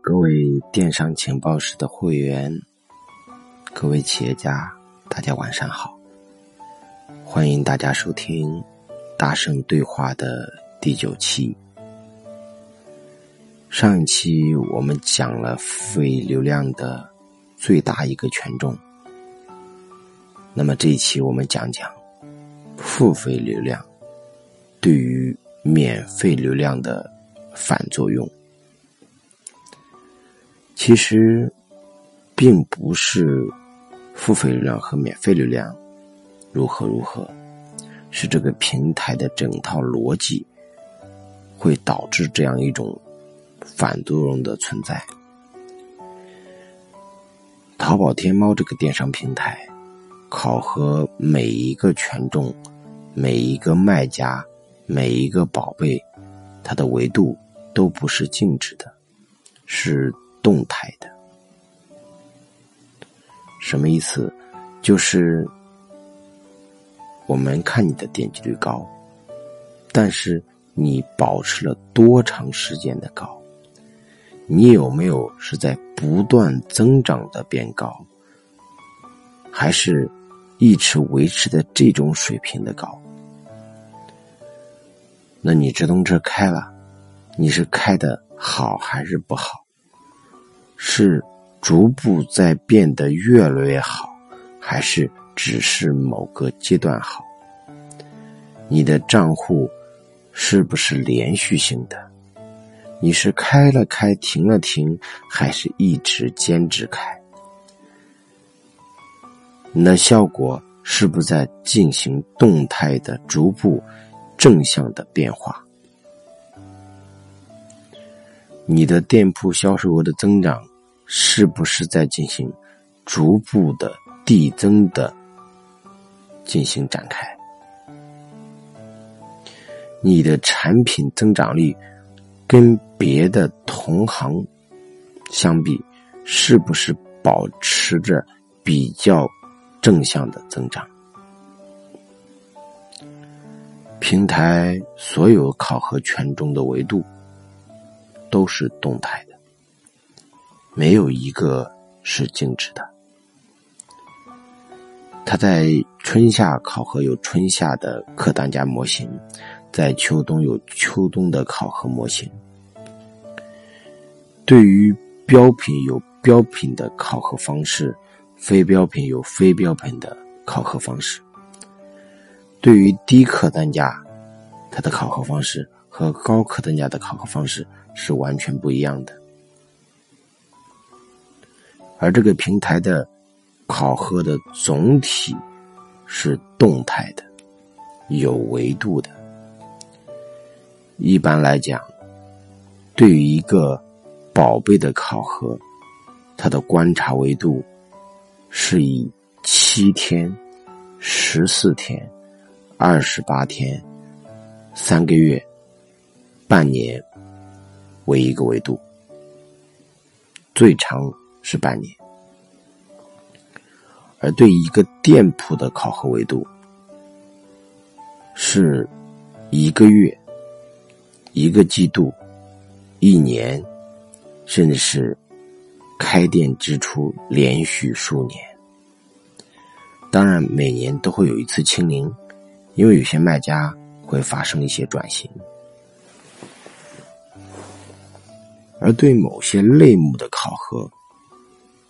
各位电商情报室的会员，各位企业家，大家晚上好！欢迎大家收听《大圣对话》的第九期。上一期我们讲了付费流量的最大一个权重，那么这一期我们讲讲付费流量对于免费流量的反作用。其实，并不是付费流量和免费流量如何如何，是这个平台的整套逻辑会导致这样一种反作用的存在。淘宝、天猫这个电商平台，考核每一个权重、每一个卖家、每一个宝贝，它的维度都不是静止的，是。动态的，什么意思？就是我们看你的点击率高，但是你保持了多长时间的高？你有没有是在不断增长的变高，还是一直维持的这种水平的高？那你直通车开了，你是开的好还是不好？是逐步在变得越来越好，还是只是某个阶段好？你的账户是不是连续性的？你是开了开，停了停，还是一直坚持开？你的效果是不是在进行动态的、逐步正向的变化？你的店铺销售额的增长？是不是在进行逐步的递增的进行展开？你的产品增长率跟别的同行相比，是不是保持着比较正向的增长？平台所有考核权重的维度都是动态的。没有一个是静止的。它在春夏考核有春夏的客单价模型，在秋冬有秋冬的考核模型。对于标品有标品的考核方式，非标品有非标品的考核方式。对于低客单价，它的考核方式和高客单价的考核方式是完全不一样的。而这个平台的考核的总体是动态的、有维度的。一般来讲，对于一个宝贝的考核，它的观察维度是以七天、十四天、二十八天、三个月、半年为一个维度，最长。是半年，而对一个店铺的考核维度是一个月、一个季度、一年，甚至是开店之初连续数年。当然，每年都会有一次清零，因为有些卖家会发生一些转型，而对某些类目的考核。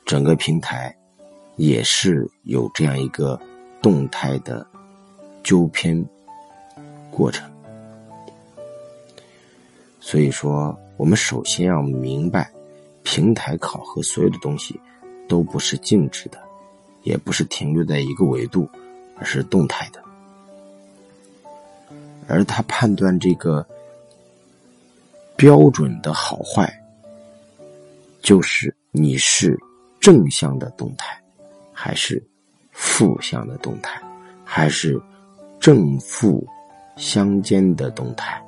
整个平台也是有这样一个动态的纠偏过程，所以说，我们首先要明白，平台考核所有的东西都不是静止的，也不是停留在一个维度，而是动态的，而他判断这个标准的好坏，就是你是。正向的动态，还是负向的动态，还是正负相间的动态？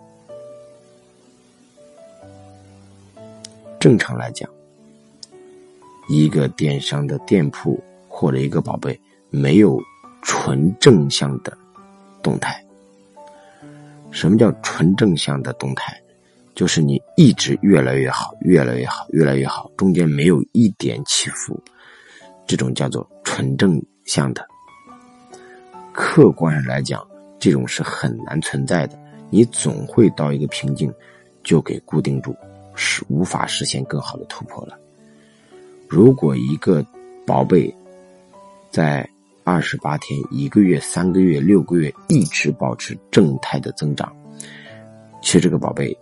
正常来讲，一个电商的店铺或者一个宝贝没有纯正向的动态。什么叫纯正向的动态？就是你一直越来越好，越来越好，越来越好，中间没有一点起伏，这种叫做纯正向的。客观上来讲，这种是很难存在的。你总会到一个瓶颈，就给固定住，是无法实现更好的突破了。如果一个宝贝在二十八天、一个月、三个月、六个月一直保持正态的增长，其实这个宝贝。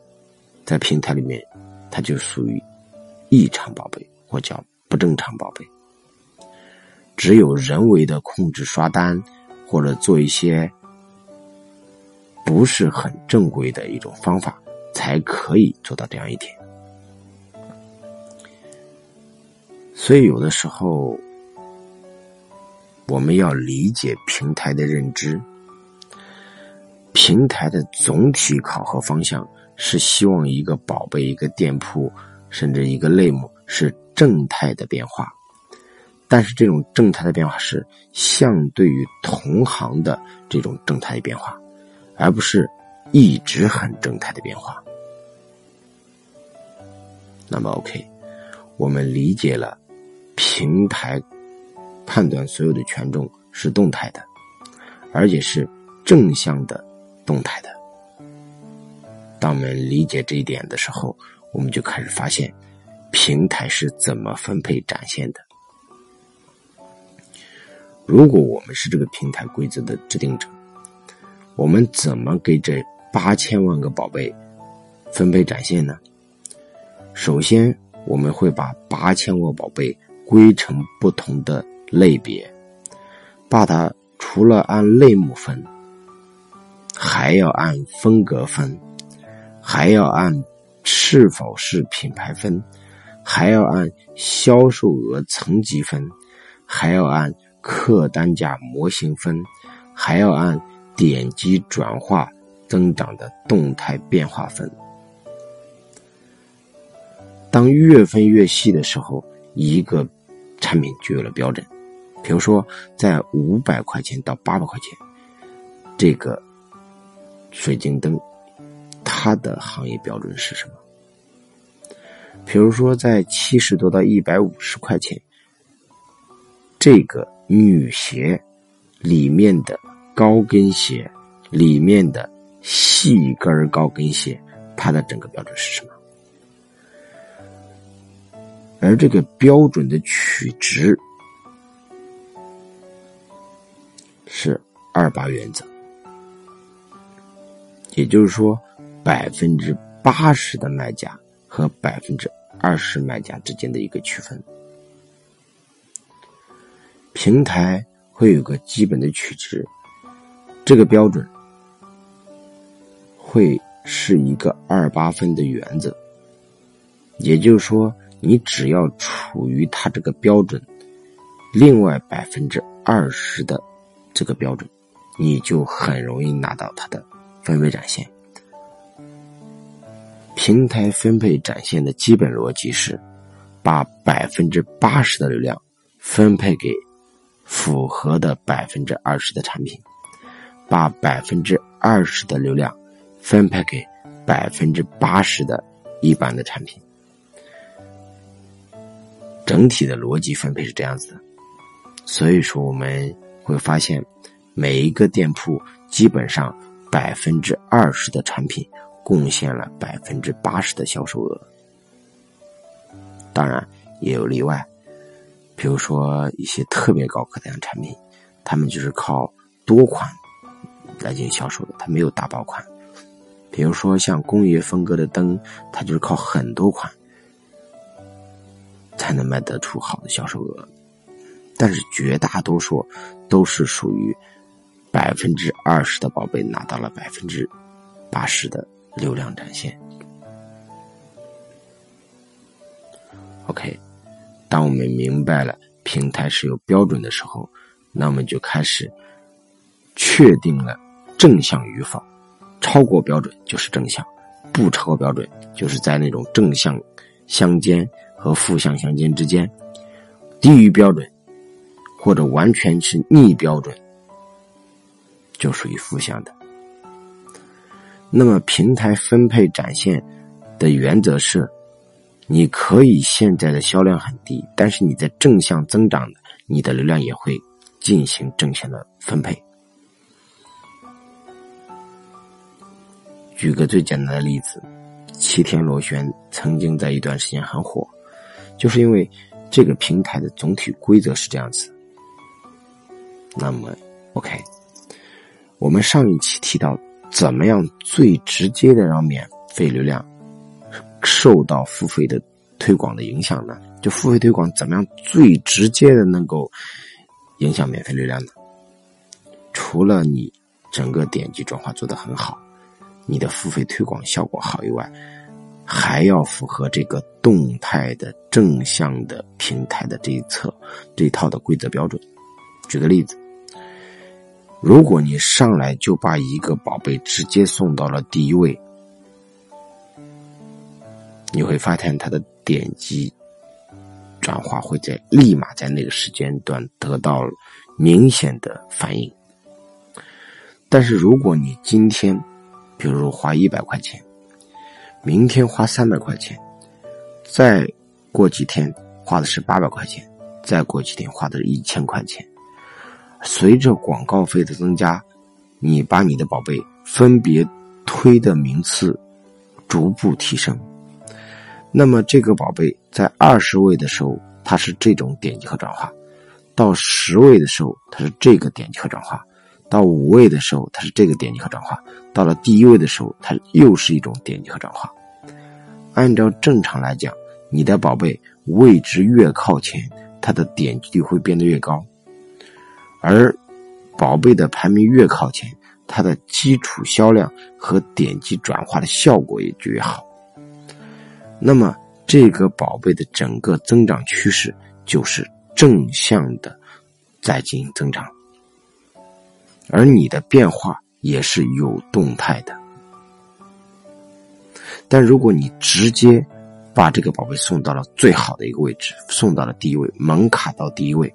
在平台里面，它就属于异常宝贝，或叫不正常宝贝。只有人为的控制刷单，或者做一些不是很正规的一种方法，才可以做到这样一点。所以，有的时候我们要理解平台的认知，平台的总体考核方向。是希望一个宝贝、一个店铺，甚至一个类目是正态的变化，但是这种正态的变化是相对于同行的这种正态的变化，而不是一直很正态的变化。那么，OK，我们理解了平台判断所有的权重是动态的，而且是正向的动态的。当我们理解这一点的时候，我们就开始发现平台是怎么分配展现的。如果我们是这个平台规则的制定者，我们怎么给这八千万个宝贝分配展现呢？首先，我们会把八千万宝贝归成不同的类别，把它除了按类目分，还要按风格分。还要按是否是品牌分，还要按销售额层级分，还要按客单价模型分，还要按点击转化增长的动态变化分。当越分越细的时候，一个产品就有了标准。比如说，在五百块钱到八百块钱，这个水晶灯。它的行业标准是什么？比如说，在七十多到一百五十块钱，这个女鞋里面的高跟鞋里面的细跟高跟鞋，它的整个标准是什么？而这个标准的取值是二八原则，也就是说。百分之八十的卖家和百分之二十卖家之间的一个区分，平台会有个基本的取值，这个标准会是一个二八分的原则，也就是说，你只要处于它这个标准，另外百分之二十的这个标准，你就很容易拿到它的分位展现。平台分配展现的基本逻辑是，把百分之八十的流量分配给符合的百分之二十的产品，把百分之二十的流量分配给百分之八十的一般的产品。整体的逻辑分配是这样子的，所以说我们会发现，每一个店铺基本上百分之二十的产品。贡献了百分之八十的销售额，当然也有例外，比如说一些特别高客单价产品，他们就是靠多款来进行销售的，它没有大爆款。比如说像工业风格的灯，它就是靠很多款才能卖得出好的销售额，但是绝大多数都是属于百分之二十的宝贝拿到了百分之八十的。流量展现。OK，当我们明白了平台是有标准的时候，那我们就开始确定了正向与否。超过标准就是正向，不超过标准就是在那种正向相间和负向相间之间。低于标准或者完全是逆标准，就属于负向的。那么平台分配展现的原则是，你可以现在的销量很低，但是你在正向增长的，你的流量也会进行正向的分配。举个最简单的例子，七天螺旋曾经在一段时间很火，就是因为这个平台的总体规则是这样子。那么，OK，我们上一期提到，怎么样最直接的让免费流量受到付费的推广的影响呢？就付费推广怎么样最直接的能够影响免费流量呢？除了你整个点击转化做得很好。你的付费推广效果好以外，还要符合这个动态的正向的平台的这一侧这一套的规则标准。举个例子，如果你上来就把一个宝贝直接送到了第一位，你会发现它的点击转化会在立马在那个时间段得到明显的反应。但是如果你今天，比如花一百块钱，明天花三百块钱，再过几天花的是八百块钱，再过几天花的是一千块钱。随着广告费的增加，你把你的宝贝分别推的名次逐步提升，那么这个宝贝在二十位的时候，它是这种点击和转化；到十位的时候，它是这个点击和转化。到五位的时候，它是这个点击和转化；到了第一位的时候，它又是一种点击和转化。按照正常来讲，你的宝贝位置越靠前，它的点击率会变得越高；而宝贝的排名越靠前，它的基础销量和点击转化的效果也就越好。那么，这个宝贝的整个增长趋势就是正向的在进行增长。而你的变化也是有动态的，但如果你直接把这个宝贝送到了最好的一个位置，送到了第一位，门卡到第一位，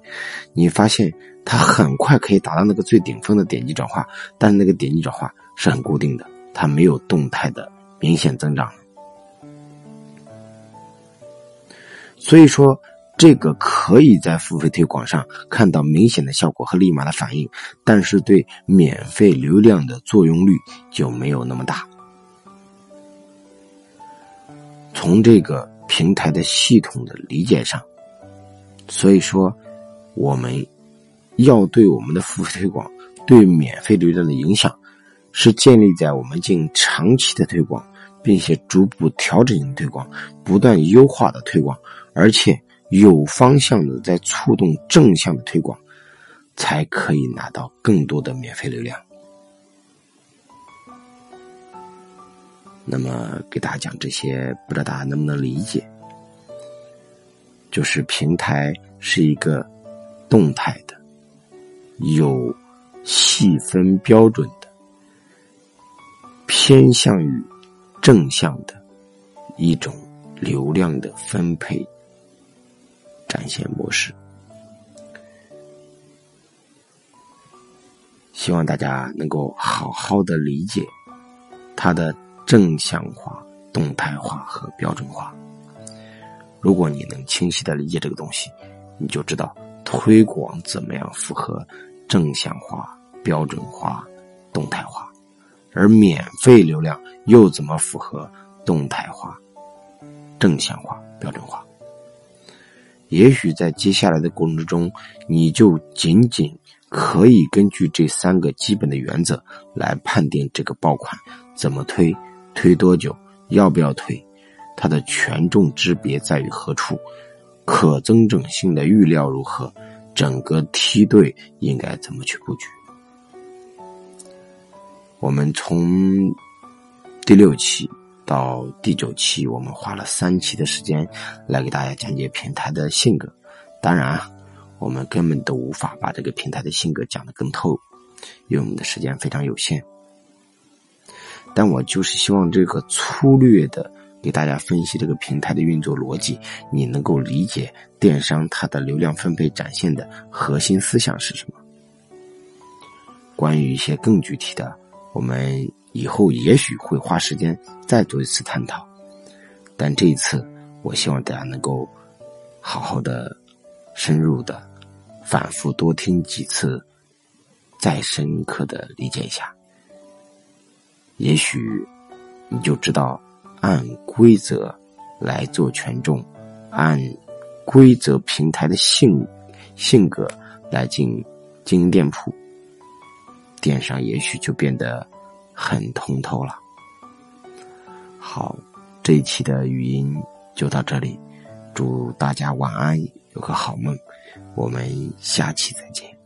你发现它很快可以达到那个最顶峰的点击转化，但是那个点击转化是很固定的，它没有动态的明显增长，所以说。这个可以在付费推广上看到明显的效果和立马的反应，但是对免费流量的作用率就没有那么大。从这个平台的系统的理解上，所以说我们要对我们的付费推广对免费流量的影响，是建立在我们进行长期的推广，并且逐步调整性推广，不断优化的推广，而且。有方向的在触动正向的推广，才可以拿到更多的免费流量。那么给大家讲这些，不知道大家能不能理解？就是平台是一个动态的、有细分标准的、偏向于正向的一种流量的分配。展现模式，希望大家能够好好的理解它的正向化、动态化和标准化。如果你能清晰的理解这个东西，你就知道推广怎么样符合正向化、标准化、动态化，而免费流量又怎么符合动态化、正向化、标准化。也许在接下来的过程之中，你就仅仅可以根据这三个基本的原则来判定这个爆款怎么推、推多久、要不要推，它的权重之别在于何处，可增整性的预料如何，整个梯队应该怎么去布局。我们从第六期。到第九期，我们花了三期的时间来给大家讲解平台的性格。当然，我们根本都无法把这个平台的性格讲得更透，因为我们的时间非常有限。但我就是希望这个粗略的给大家分析这个平台的运作逻辑，你能够理解电商它的流量分配展现的核心思想是什么。关于一些更具体的，我们。以后也许会花时间再做一次探讨，但这一次，我希望大家能够好好的、深入的、反复多听几次，再深刻的理解一下。也许你就知道，按规则来做权重，按规则平台的性性格来进经营店铺，电商也许就变得很通透了。好，这一期的语音就到这里，祝大家晚安，有个好梦，我们下期再见。